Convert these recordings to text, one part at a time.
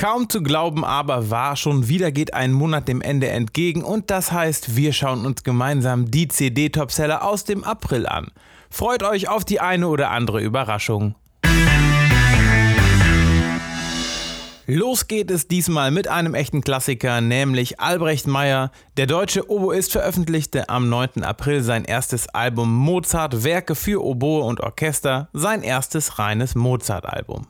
Kaum zu glauben, aber wahr, schon wieder geht ein Monat dem Ende entgegen und das heißt, wir schauen uns gemeinsam die CD-Topseller aus dem April an. Freut euch auf die eine oder andere Überraschung. Los geht es diesmal mit einem echten Klassiker, nämlich Albrecht Meyer. Der deutsche Oboist veröffentlichte am 9. April sein erstes Album Mozart Werke für Oboe und Orchester, sein erstes reines Mozart-Album.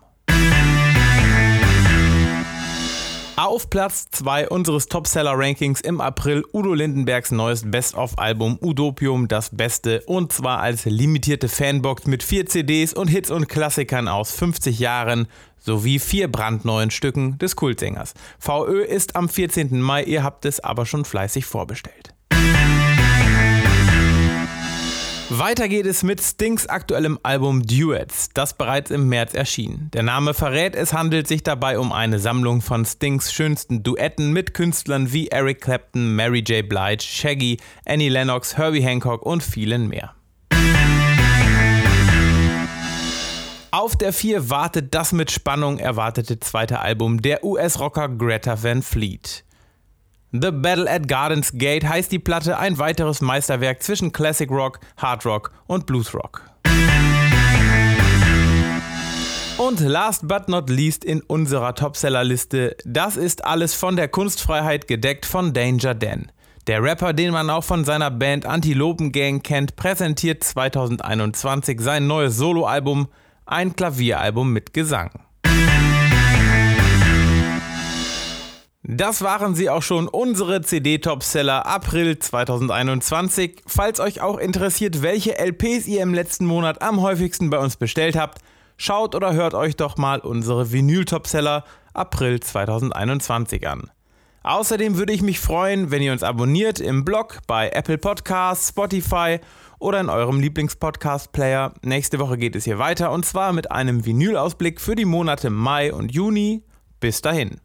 Auf Platz 2 unseres Topseller-Rankings im April Udo Lindenbergs neues Best-of-Album Udopium, das Beste, und zwar als limitierte Fanbox mit vier CDs und Hits und Klassikern aus 50 Jahren sowie vier brandneuen Stücken des Kultsängers. VÖ ist am 14. Mai, ihr habt es aber schon fleißig vorbestellt. Weiter geht es mit Stings aktuellem Album Duets, das bereits im März erschien. Der Name verrät, es handelt sich dabei um eine Sammlung von Stings schönsten Duetten mit Künstlern wie Eric Clapton, Mary J. Blige, Shaggy, Annie Lennox, Herbie Hancock und vielen mehr. Auf der 4 wartet das mit Spannung erwartete zweite Album der US-Rocker Greta Van Fleet. The Battle at Gardens Gate heißt die Platte ein weiteres Meisterwerk zwischen Classic Rock, Hard Rock und Blues Rock. Und last but not least in unserer Topsellerliste, das ist alles von der Kunstfreiheit gedeckt von Danger Dan. Der Rapper, den man auch von seiner Band Antilopen Gang kennt, präsentiert 2021 sein neues Soloalbum, ein Klavieralbum mit Gesang. Das waren sie auch schon, unsere CD-Topseller April 2021. Falls euch auch interessiert, welche LPs ihr im letzten Monat am häufigsten bei uns bestellt habt, schaut oder hört euch doch mal unsere Vinyl-Topseller April 2021 an. Außerdem würde ich mich freuen, wenn ihr uns abonniert im Blog, bei Apple Podcasts, Spotify oder in eurem Lieblingspodcast-Player. Nächste Woche geht es hier weiter und zwar mit einem Vinyl-Ausblick für die Monate Mai und Juni. Bis dahin.